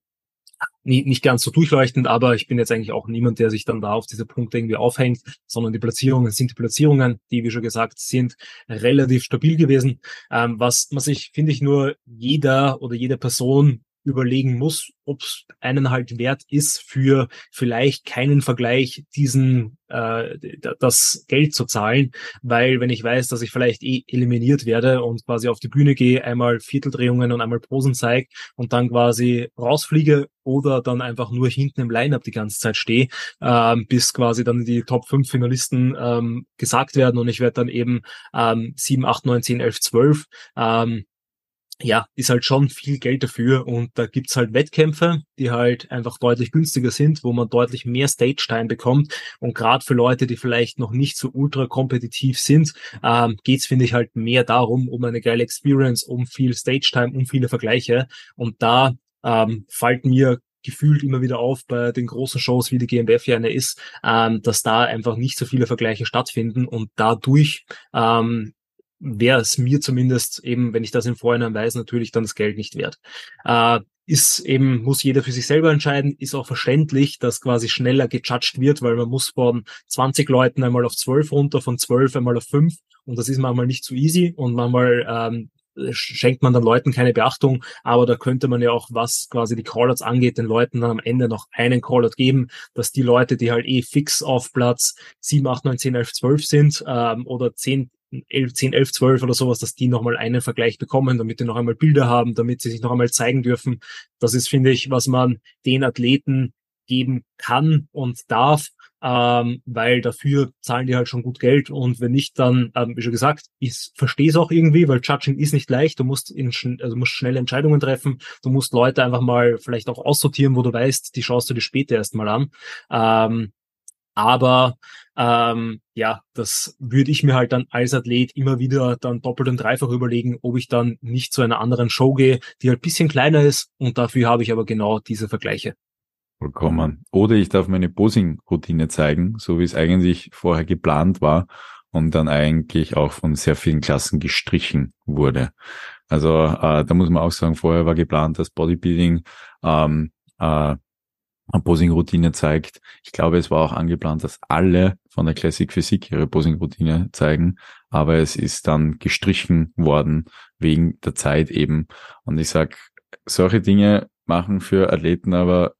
nicht ganz so durchleuchtend, aber ich bin jetzt eigentlich auch niemand, der sich dann da auf diese Punkte irgendwie aufhängt, sondern die Platzierungen sind die Platzierungen, die, wie schon gesagt, sind relativ stabil gewesen. Ähm, was, was ich, finde ich, nur jeder oder jede Person überlegen muss, ob es einen halt wert ist, für vielleicht keinen Vergleich diesen äh, das Geld zu zahlen, weil wenn ich weiß, dass ich vielleicht eh eliminiert werde und quasi auf die Bühne gehe, einmal Vierteldrehungen und einmal Posen zeige und dann quasi rausfliege oder dann einfach nur hinten im Line-Up die ganze Zeit stehe, ähm, bis quasi dann die Top 5 Finalisten ähm, gesagt werden und ich werde dann eben ähm, 7, 8, 9, 10, 11, 12 ähm, ja, ist halt schon viel Geld dafür und da gibt's halt Wettkämpfe, die halt einfach deutlich günstiger sind, wo man deutlich mehr Stage-Time bekommt. Und gerade für Leute, die vielleicht noch nicht so ultra kompetitiv sind, ähm, geht's finde ich halt mehr darum, um eine geile Experience, um viel Stage-Time, um viele Vergleiche. Und da ähm, fällt mir gefühlt immer wieder auf bei den großen Shows, wie die GmbF ja eine ist, ähm, dass da einfach nicht so viele Vergleiche stattfinden und dadurch ähm, wäre es mir zumindest eben, wenn ich das im Vorhinein weiß, natürlich dann das Geld nicht wert. Äh, ist eben, muss jeder für sich selber entscheiden, ist auch verständlich, dass quasi schneller gejudged wird, weil man muss von 20 Leuten einmal auf 12 runter, von 12 einmal auf 5 und das ist manchmal nicht so easy. Und manchmal ähm, schenkt man dann Leuten keine Beachtung, aber da könnte man ja auch, was quasi die Callouts angeht, den Leuten dann am Ende noch einen Callout geben, dass die Leute, die halt eh fix auf Platz 7, 8, 9, 10, 11, 12 sind ähm, oder 10, 11, 10, 11, 12 oder sowas, dass die nochmal einen Vergleich bekommen, damit die noch einmal Bilder haben, damit sie sich noch einmal zeigen dürfen. Das ist, finde ich, was man den Athleten geben kann und darf, ähm, weil dafür zahlen die halt schon gut Geld und wenn nicht, dann, ähm, wie schon gesagt, ich verstehe es auch irgendwie, weil Judging ist nicht leicht, du musst, in, also musst schnelle Entscheidungen treffen, du musst Leute einfach mal vielleicht auch aussortieren, wo du weißt, die schaust du dir später erst mal an. Ähm, aber ähm, ja, das würde ich mir halt dann als Athlet immer wieder dann doppelt und dreifach überlegen, ob ich dann nicht zu einer anderen Show gehe, die halt bisschen kleiner ist und dafür habe ich aber genau diese Vergleiche. Vollkommen. Oder ich darf meine Posing-Routine zeigen, so wie es eigentlich vorher geplant war und dann eigentlich auch von sehr vielen Klassen gestrichen wurde. Also äh, da muss man auch sagen, vorher war geplant, dass Bodybuilding ähm, äh, Posing-Routine zeigt. Ich glaube, es war auch angeplant, dass alle von der Classic Physik ihre Posing-Routine zeigen, aber es ist dann gestrichen worden wegen der Zeit eben. Und ich sag, solche Dinge machen für Athleten aber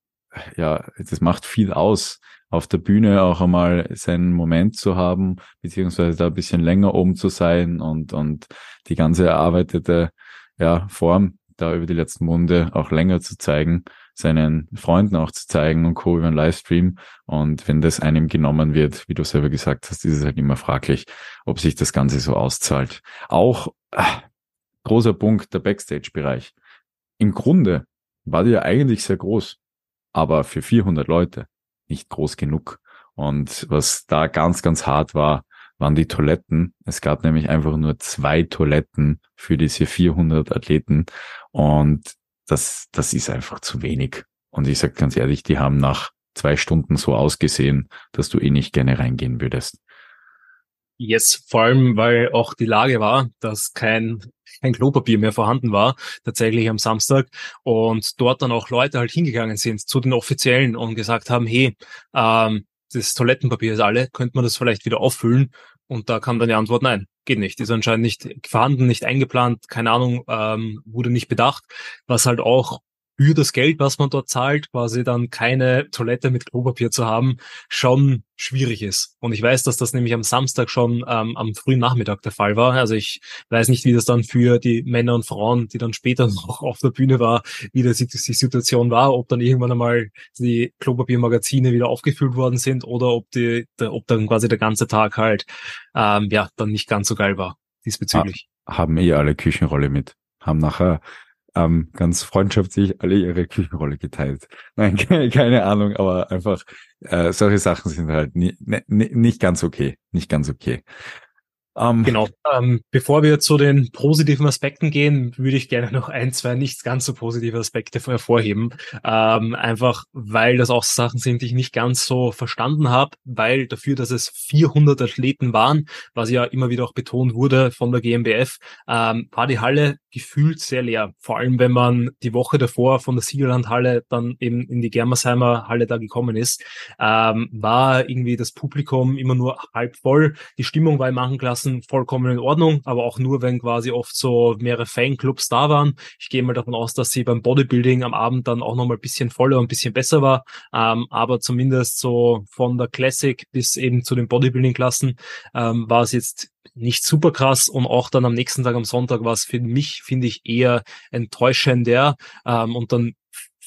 ja, das macht viel aus, auf der Bühne auch einmal seinen Moment zu haben, beziehungsweise da ein bisschen länger oben zu sein und, und die ganze erarbeitete ja, Form da über die letzten Monate auch länger zu zeigen, seinen Freunden auch zu zeigen und Co. über einen Livestream. Und wenn das einem genommen wird, wie du selber gesagt hast, ist es halt immer fraglich, ob sich das Ganze so auszahlt. Auch äh, großer Punkt der Backstage-Bereich. Im Grunde war die ja eigentlich sehr groß aber für 400 Leute nicht groß genug. Und was da ganz, ganz hart war, waren die Toiletten. Es gab nämlich einfach nur zwei Toiletten für diese 400 Athleten und das, das ist einfach zu wenig. Und ich sage ganz ehrlich, die haben nach zwei Stunden so ausgesehen, dass du eh nicht gerne reingehen würdest. Yes, vor allem, weil auch die Lage war, dass kein, kein Klopapier mehr vorhanden war, tatsächlich am Samstag. Und dort dann auch Leute halt hingegangen sind zu den Offiziellen und gesagt haben, hey, ähm, das Toilettenpapier ist alle, könnte man das vielleicht wieder auffüllen? Und da kam dann die Antwort, nein, geht nicht. Ist anscheinend nicht vorhanden, nicht eingeplant, keine Ahnung, ähm, wurde nicht bedacht, was halt auch für das Geld, was man dort zahlt, quasi dann keine Toilette mit Klopapier zu haben, schon schwierig ist. Und ich weiß, dass das nämlich am Samstag schon ähm, am frühen Nachmittag der Fall war. Also ich weiß nicht, wie das dann für die Männer und Frauen, die dann später noch auf der Bühne war, wie das die Situation war, ob dann irgendwann einmal die Klopapiermagazine wieder aufgefüllt worden sind oder ob die, der, ob dann quasi der ganze Tag halt ähm, ja dann nicht ganz so geil war diesbezüglich. Haben eh alle Küchenrolle mit. Haben nachher ähm, ganz freundschaftlich alle ihre Küchenrolle geteilt. Nein, keine, Ahnung, aber einfach äh, solche Sachen sind halt nie, nie, nicht ganz okay, nicht ganz okay. Ähm, genau. Ähm, bevor wir zu den positiven Aspekten gehen, würde ich gerne noch ein, zwei nicht ganz so positive Aspekte hervorheben. Ähm, einfach, weil das auch Sachen sind, die ich nicht ganz so verstanden habe, weil dafür, dass es 400 Athleten waren, was ja immer wieder auch betont wurde von der GmbF, ähm, war die Halle gefühlt sehr leer. Vor allem, wenn man die Woche davor von der Siegerlandhalle dann eben in die Germersheimer Halle da gekommen ist, ähm, war irgendwie das Publikum immer nur halb voll. Die Stimmung war in manchen Klassen vollkommen in Ordnung, aber auch nur, wenn quasi oft so mehrere Fanclubs da waren. Ich gehe mal davon aus, dass sie beim Bodybuilding am Abend dann auch nochmal ein bisschen voller und ein bisschen besser war. Ähm, aber zumindest so von der Classic bis eben zu den Bodybuilding-Klassen ähm, war es jetzt nicht super krass und auch dann am nächsten Tag am Sonntag war es für mich, finde ich, eher enttäuschender ähm, und dann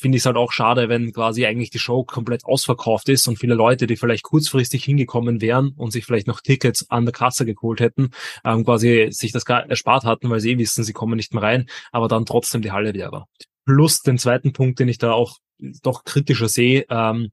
finde ich es halt auch schade, wenn quasi eigentlich die Show komplett ausverkauft ist und viele Leute, die vielleicht kurzfristig hingekommen wären und sich vielleicht noch Tickets an der Kasse geholt hätten, ähm, quasi sich das gar erspart hatten, weil sie eh wissen, sie kommen nicht mehr rein, aber dann trotzdem die Halle leer war. Plus den zweiten Punkt, den ich da auch doch kritischer sehe, ähm,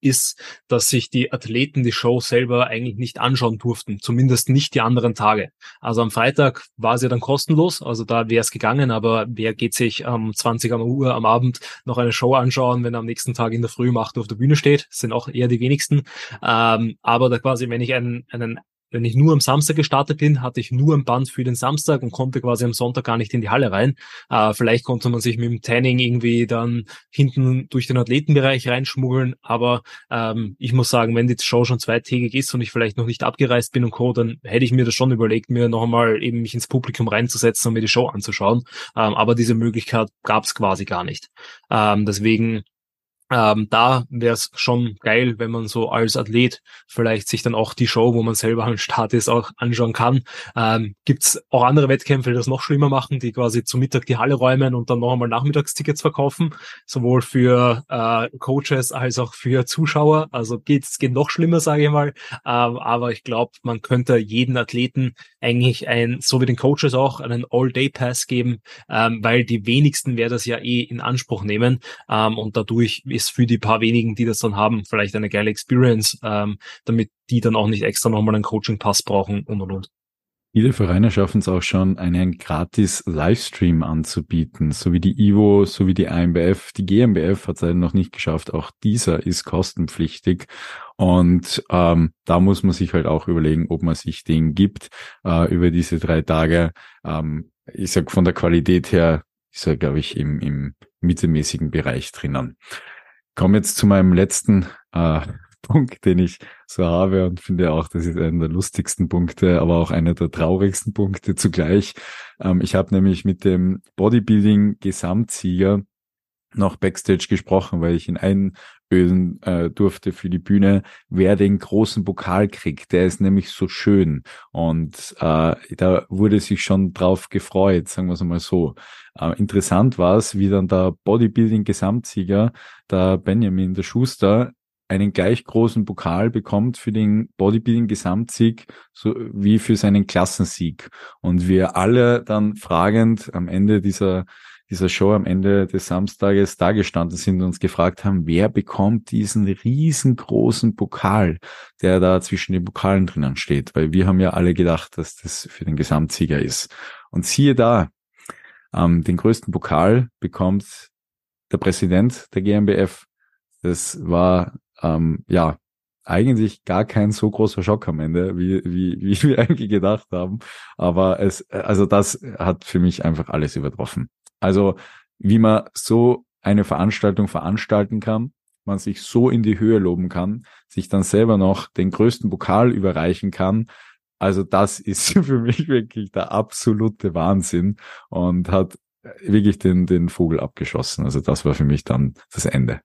ist, dass sich die Athleten die Show selber eigentlich nicht anschauen durften, zumindest nicht die anderen Tage. Also am Freitag war sie dann kostenlos, also da wäre es gegangen, aber wer geht sich am 20 Uhr am Abend noch eine Show anschauen, wenn er am nächsten Tag in der Früh um 8 Uhr auf der Bühne steht? Das sind auch eher die wenigsten. Ähm, aber da quasi, wenn ich einen, einen wenn ich nur am Samstag gestartet bin, hatte ich nur ein Band für den Samstag und konnte quasi am Sonntag gar nicht in die Halle rein. Äh, vielleicht konnte man sich mit dem Tanning irgendwie dann hinten durch den Athletenbereich reinschmuggeln, aber ähm, ich muss sagen, wenn die Show schon zweitägig ist und ich vielleicht noch nicht abgereist bin und Co., dann hätte ich mir das schon überlegt, mir noch einmal eben mich ins Publikum reinzusetzen und mir die Show anzuschauen. Ähm, aber diese Möglichkeit gab es quasi gar nicht. Ähm, deswegen ähm, da wäre es schon geil, wenn man so als Athlet vielleicht sich dann auch die Show, wo man selber am Start ist, auch anschauen kann. Ähm, Gibt auch andere Wettkämpfe, die das noch schlimmer machen, die quasi zu Mittag die Halle räumen und dann noch einmal Nachmittagstickets verkaufen, sowohl für äh, Coaches als auch für Zuschauer. Also geht's geht noch schlimmer, sage ich mal. Ähm, aber ich glaube, man könnte jeden Athleten eigentlich ein, so wie den Coaches auch, einen All-Day-Pass geben, ähm, weil die wenigsten werden das ja eh in Anspruch nehmen ähm, und dadurch ist für die paar wenigen, die das dann haben, vielleicht eine geile Experience, ähm, damit die dann auch nicht extra nochmal einen Coaching-Pass brauchen und und und. Viele Vereine schaffen es auch schon, einen gratis Livestream anzubieten, so wie die Ivo, so wie die AMBF. Die GmbF hat es noch nicht geschafft. Auch dieser ist kostenpflichtig. Und ähm, da muss man sich halt auch überlegen, ob man sich den gibt äh, über diese drei Tage. Ähm, ich sag von der Qualität her ist er, glaube ich, im, im mittelmäßigen Bereich drinnen komme jetzt zu meinem letzten äh, Punkt, den ich so habe und finde auch, das ist einer der lustigsten Punkte, aber auch einer der traurigsten Punkte zugleich. Ähm, ich habe nämlich mit dem Bodybuilding-Gesamtsieger noch Backstage gesprochen, weil ich ihn einölen äh, durfte für die Bühne, wer den großen Pokal kriegt. Der ist nämlich so schön. Und äh, da wurde sich schon drauf gefreut, sagen wir es mal so. Äh, interessant war es, wie dann der Bodybuilding-Gesamtsieger, der Benjamin, der Schuster, einen gleich großen Pokal bekommt für den Bodybuilding-Gesamtsieg so wie für seinen Klassensieg. Und wir alle dann fragend am Ende dieser dieser Show am Ende des Samstages dagestanden sind und uns gefragt haben, wer bekommt diesen riesengroßen Pokal, der da zwischen den Pokalen drinnen steht, weil wir haben ja alle gedacht, dass das für den Gesamtsieger ist. Und siehe da, ähm, den größten Pokal bekommt der Präsident der GmbF. Das war ähm, ja eigentlich gar kein so großer Schock am Ende, wie, wie, wie wir eigentlich gedacht haben. Aber es, also das hat für mich einfach alles übertroffen. Also wie man so eine Veranstaltung veranstalten kann, man sich so in die Höhe loben kann, sich dann selber noch den größten Pokal überreichen kann. Also das ist für mich wirklich der absolute Wahnsinn und hat wirklich den, den Vogel abgeschossen. Also das war für mich dann das Ende.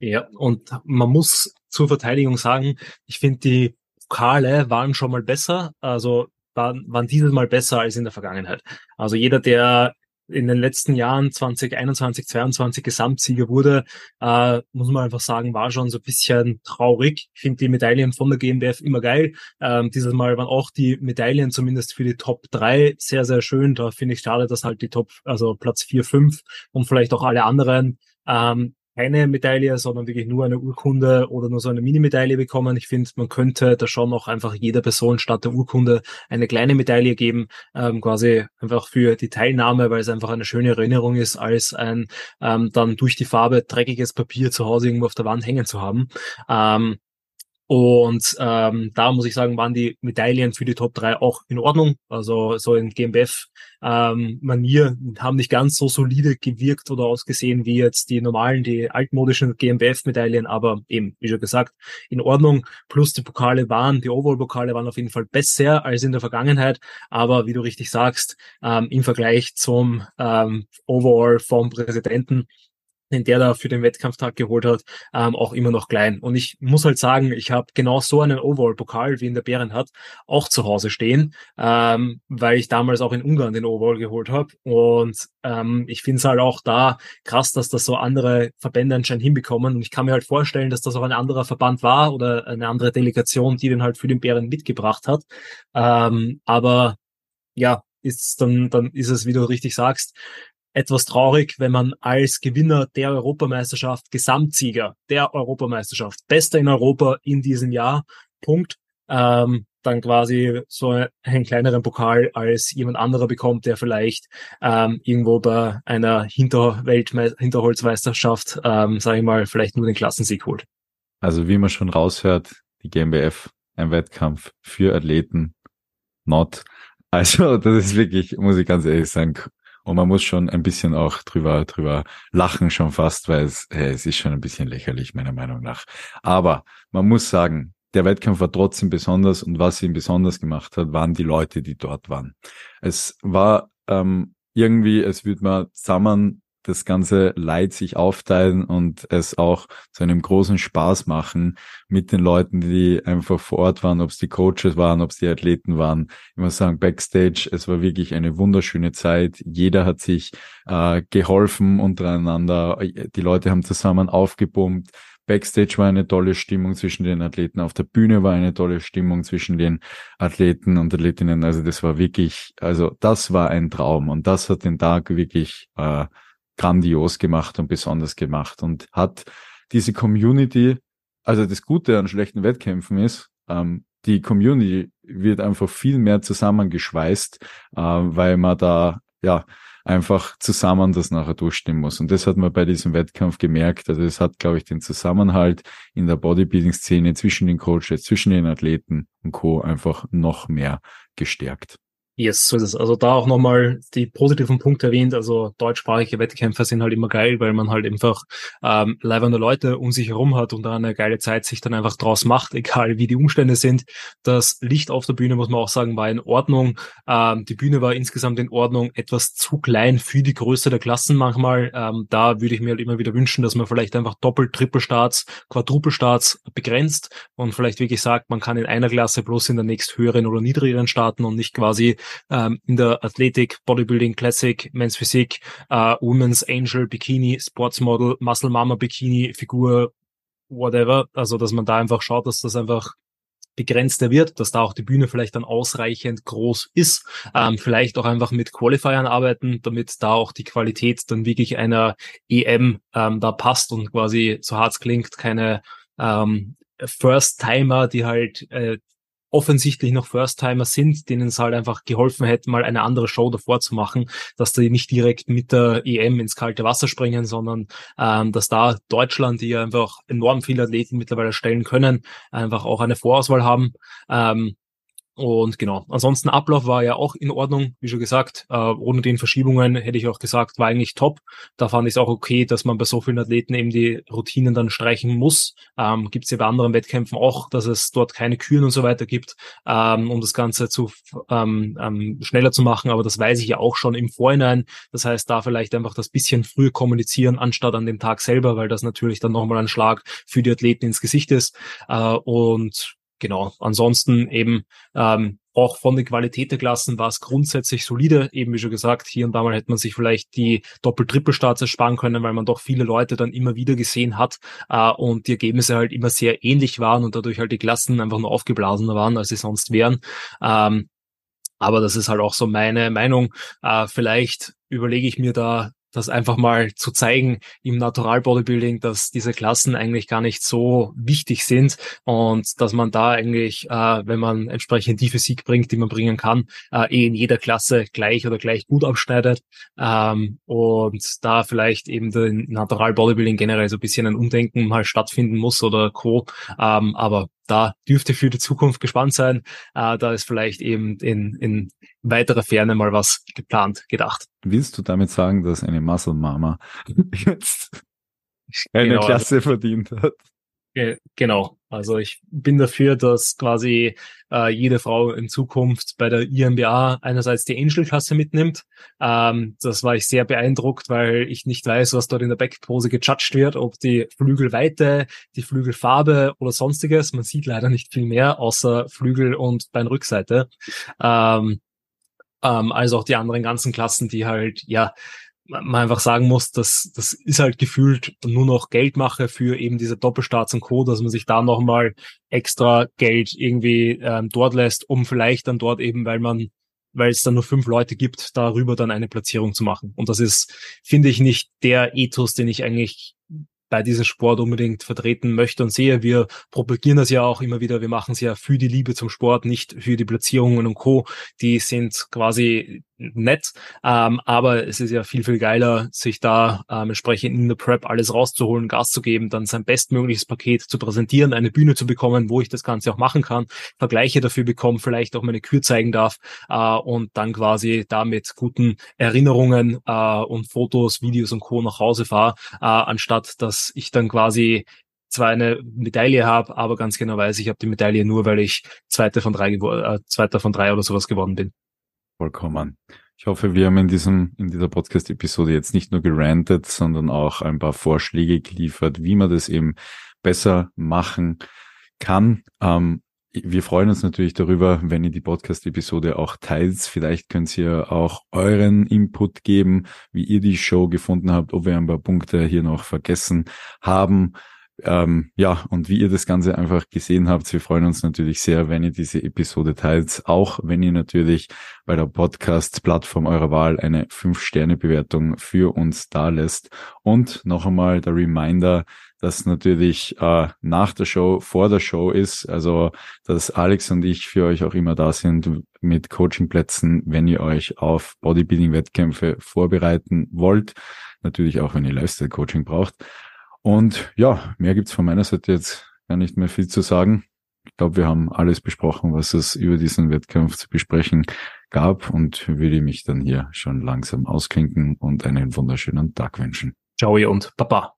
Ja, und man muss zur Verteidigung sagen, ich finde die Pokale waren schon mal besser, also waren, waren dieses Mal besser als in der Vergangenheit. Also jeder, der in den letzten Jahren 2021, 2022 Gesamtsieger wurde, äh, muss man einfach sagen, war schon so ein bisschen traurig. Ich finde die Medaillen von der GmbF immer geil. Ähm, dieses Mal waren auch die Medaillen zumindest für die Top 3 sehr, sehr schön. Da finde ich schade, dass halt die Top, also Platz 4, 5 und vielleicht auch alle anderen ähm, keine Medaille, sondern wirklich nur eine Urkunde oder nur so eine Mini-Medaille bekommen. Ich finde, man könnte da schon auch einfach jeder Person statt der Urkunde eine kleine Medaille geben, ähm, quasi einfach für die Teilnahme, weil es einfach eine schöne Erinnerung ist, als ein ähm, dann durch die Farbe dreckiges Papier zu Hause irgendwo auf der Wand hängen zu haben. Ähm, und ähm, da muss ich sagen, waren die Medaillen für die Top 3 auch in Ordnung. Also so in GmbF-Manier ähm, haben nicht ganz so solide gewirkt oder ausgesehen wie jetzt die normalen, die altmodischen GmbF-Medaillen, aber eben, wie schon gesagt, in Ordnung. Plus die Pokale waren, die Overall-Pokale waren auf jeden Fall besser als in der Vergangenheit. Aber wie du richtig sagst, ähm, im Vergleich zum ähm, Overall vom Präsidenten den der da für den Wettkampftag geholt hat, ähm, auch immer noch klein. Und ich muss halt sagen, ich habe genau so einen Overall-Pokal, wie in der Bären hat, auch zu Hause stehen, ähm, weil ich damals auch in Ungarn den Overall geholt habe. Und ähm, ich finde es halt auch da krass, dass das so andere Verbände anscheinend hinbekommen. Und ich kann mir halt vorstellen, dass das auch ein anderer Verband war oder eine andere Delegation, die den halt für den Bären mitgebracht hat. Ähm, aber ja, ist dann, dann ist es, wie du richtig sagst, etwas traurig, wenn man als Gewinner der Europameisterschaft, Gesamtsieger der Europameisterschaft, bester in Europa in diesem Jahr, Punkt, ähm, dann quasi so einen kleineren Pokal als jemand anderer bekommt, der vielleicht ähm, irgendwo bei einer Hinterholzmeisterschaft, ähm, sage ich mal, vielleicht nur den Klassensieg holt. Also wie man schon raushört, die GmbF, ein Wettkampf für Athleten, not. Also das ist wirklich, muss ich ganz ehrlich sagen, und man muss schon ein bisschen auch drüber, drüber lachen schon fast, weil es, hey, es ist schon ein bisschen lächerlich, meiner Meinung nach. Aber man muss sagen, der Wettkampf war trotzdem besonders und was ihn besonders gemacht hat, waren die Leute, die dort waren. Es war ähm, irgendwie, es würde man zusammen das ganze Leid sich aufteilen und es auch zu einem großen Spaß machen mit den Leuten, die einfach vor Ort waren, ob es die Coaches waren, ob es die Athleten waren. Ich muss sagen, Backstage, es war wirklich eine wunderschöne Zeit. Jeder hat sich äh, geholfen untereinander. Die Leute haben zusammen aufgepumpt. Backstage war eine tolle Stimmung zwischen den Athleten, auf der Bühne war eine tolle Stimmung zwischen den Athleten und Athletinnen. Also das war wirklich, also das war ein Traum und das hat den Tag wirklich äh, grandios gemacht und besonders gemacht und hat diese Community, also das Gute an schlechten Wettkämpfen ist, ähm, die Community wird einfach viel mehr zusammengeschweißt, äh, weil man da ja einfach zusammen das nachher durchstehen muss. Und das hat man bei diesem Wettkampf gemerkt. Also es hat, glaube ich, den Zusammenhalt in der Bodybuilding-Szene zwischen den Coaches, zwischen den Athleten und Co. einfach noch mehr gestärkt. Yes, so ist es. Also da auch nochmal die positiven Punkte erwähnt. Also deutschsprachige Wettkämpfe sind halt immer geil, weil man halt einfach ähm, leibende Leute um sich herum hat und da eine geile Zeit sich dann einfach draus macht, egal wie die Umstände sind. Das Licht auf der Bühne, muss man auch sagen, war in Ordnung. Ähm, die Bühne war insgesamt in Ordnung, etwas zu klein für die Größe der Klassen manchmal. Ähm, da würde ich mir halt immer wieder wünschen, dass man vielleicht einfach Doppel-, Triple-Starts, Quadruple-Starts begrenzt und vielleicht wirklich sagt, man kann in einer Klasse bloß in der nächst höheren oder niedrigeren starten und nicht quasi ähm, in der Athletik, Bodybuilding, Classic, Men's Physik, äh, Women's Angel, Bikini, Sportsmodel, Muscle Mama Bikini, Figur, whatever. Also, dass man da einfach schaut, dass das einfach begrenzter wird, dass da auch die Bühne vielleicht dann ausreichend groß ist, ähm, vielleicht auch einfach mit Qualifiern arbeiten, damit da auch die Qualität dann wirklich einer EM ähm, da passt und quasi, so hart es klingt, keine ähm, First-Timer, die halt äh, offensichtlich noch First-Timer sind, denen es halt einfach geholfen hätte, mal eine andere Show davor zu machen, dass die nicht direkt mit der EM ins kalte Wasser springen, sondern ähm, dass da Deutschland, die ja einfach enorm viele Athleten mittlerweile stellen können, einfach auch eine Vorauswahl haben. Ähm, und genau, ansonsten Ablauf war ja auch in Ordnung, wie schon gesagt. Äh, ohne den Verschiebungen hätte ich auch gesagt, war eigentlich top. Da fand ich es auch okay, dass man bei so vielen Athleten eben die Routinen dann streichen muss. Ähm, gibt es ja bei anderen Wettkämpfen auch, dass es dort keine Küren und so weiter gibt, ähm, um das Ganze zu ähm, ähm, schneller zu machen. Aber das weiß ich ja auch schon im Vorhinein. Das heißt, da vielleicht einfach das bisschen früher kommunizieren, anstatt an dem Tag selber, weil das natürlich dann nochmal ein Schlag für die Athleten ins Gesicht ist. Äh, und genau, ansonsten eben ähm, auch von der Qualität der Klassen war es grundsätzlich solide. Eben wie schon gesagt, hier und da mal hätte man sich vielleicht die Doppel-Trippel-Starts ersparen können, weil man doch viele Leute dann immer wieder gesehen hat äh, und die Ergebnisse halt immer sehr ähnlich waren und dadurch halt die Klassen einfach nur aufgeblasener waren, als sie sonst wären. Ähm, aber das ist halt auch so meine Meinung. Äh, vielleicht überlege ich mir da das einfach mal zu zeigen im Natural Bodybuilding, dass diese Klassen eigentlich gar nicht so wichtig sind und dass man da eigentlich, äh, wenn man entsprechend die Physik bringt, die man bringen kann, äh, eh in jeder Klasse gleich oder gleich gut abschneidet ähm, und da vielleicht eben den Natural Bodybuilding generell so ein bisschen ein Umdenken mal stattfinden muss oder co. Ähm, aber da dürfte für die Zukunft gespannt sein. Äh, da ist vielleicht eben in, in weiterer Ferne mal was geplant, gedacht. Willst du damit sagen, dass eine Muscle Mama jetzt eine genau, Klasse also, verdient hat? Genau. Also ich bin dafür, dass quasi äh, jede Frau in Zukunft bei der IMBA einerseits die Angel-Klasse mitnimmt. Ähm, das war ich sehr beeindruckt, weil ich nicht weiß, was dort in der Backpose gejudged wird, ob die Flügelweite, die Flügelfarbe oder sonstiges. Man sieht leider nicht viel mehr, außer Flügel und Beinrückseite. Ähm, ähm, also auch die anderen ganzen Klassen, die halt, ja, man einfach sagen muss, dass das ist halt gefühlt nur noch Geldmache für eben diese Doppelstarts und Co., dass man sich da nochmal extra Geld irgendwie ähm, dort lässt, um vielleicht dann dort eben, weil man weil es dann nur fünf Leute gibt, darüber dann eine Platzierung zu machen. Und das ist, finde ich, nicht der Ethos, den ich eigentlich bei diesem Sport unbedingt vertreten möchte und sehe. Wir propagieren das ja auch immer wieder. Wir machen es ja für die Liebe zum Sport, nicht für die Platzierungen und Co. Die sind quasi nett, ähm, aber es ist ja viel, viel geiler, sich da ähm, entsprechend in der Prep alles rauszuholen, Gas zu geben, dann sein bestmögliches Paket zu präsentieren, eine Bühne zu bekommen, wo ich das Ganze auch machen kann, Vergleiche dafür bekommen, vielleicht auch meine Kür zeigen darf äh, und dann quasi damit guten Erinnerungen äh, und Fotos, Videos und Co. nach Hause fahre, äh, anstatt dass ich dann quasi zwar eine Medaille habe, aber ganz genau weiß, ich habe die Medaille nur, weil ich Zweiter von drei, äh, Zweiter von drei oder sowas geworden bin. Vollkommen. Ich hoffe, wir haben in diesem, in dieser Podcast-Episode jetzt nicht nur gerantet, sondern auch ein paar Vorschläge geliefert, wie man das eben besser machen kann. Ähm, wir freuen uns natürlich darüber, wenn ihr die Podcast-Episode auch teilt. Vielleicht könnt ihr auch euren Input geben, wie ihr die Show gefunden habt, ob wir ein paar Punkte hier noch vergessen haben. Ähm, ja, und wie ihr das Ganze einfach gesehen habt, wir freuen uns natürlich sehr, wenn ihr diese Episode teilt, auch wenn ihr natürlich bei der Podcast-Plattform eurer Wahl eine 5-Sterne-Bewertung für uns da lässt. Und noch einmal der Reminder, dass natürlich äh, nach der Show vor der Show ist, also dass Alex und ich für euch auch immer da sind mit Coachingplätzen, wenn ihr euch auf Bodybuilding-Wettkämpfe vorbereiten wollt. Natürlich auch, wenn ihr Lifestyle-Coaching braucht. Und ja, mehr gibt's von meiner Seite jetzt gar nicht mehr viel zu sagen. Ich glaube, wir haben alles besprochen, was es über diesen Wettkampf zu besprechen gab und würde mich dann hier schon langsam ausklinken und einen wunderschönen Tag wünschen. Ciao und Papa.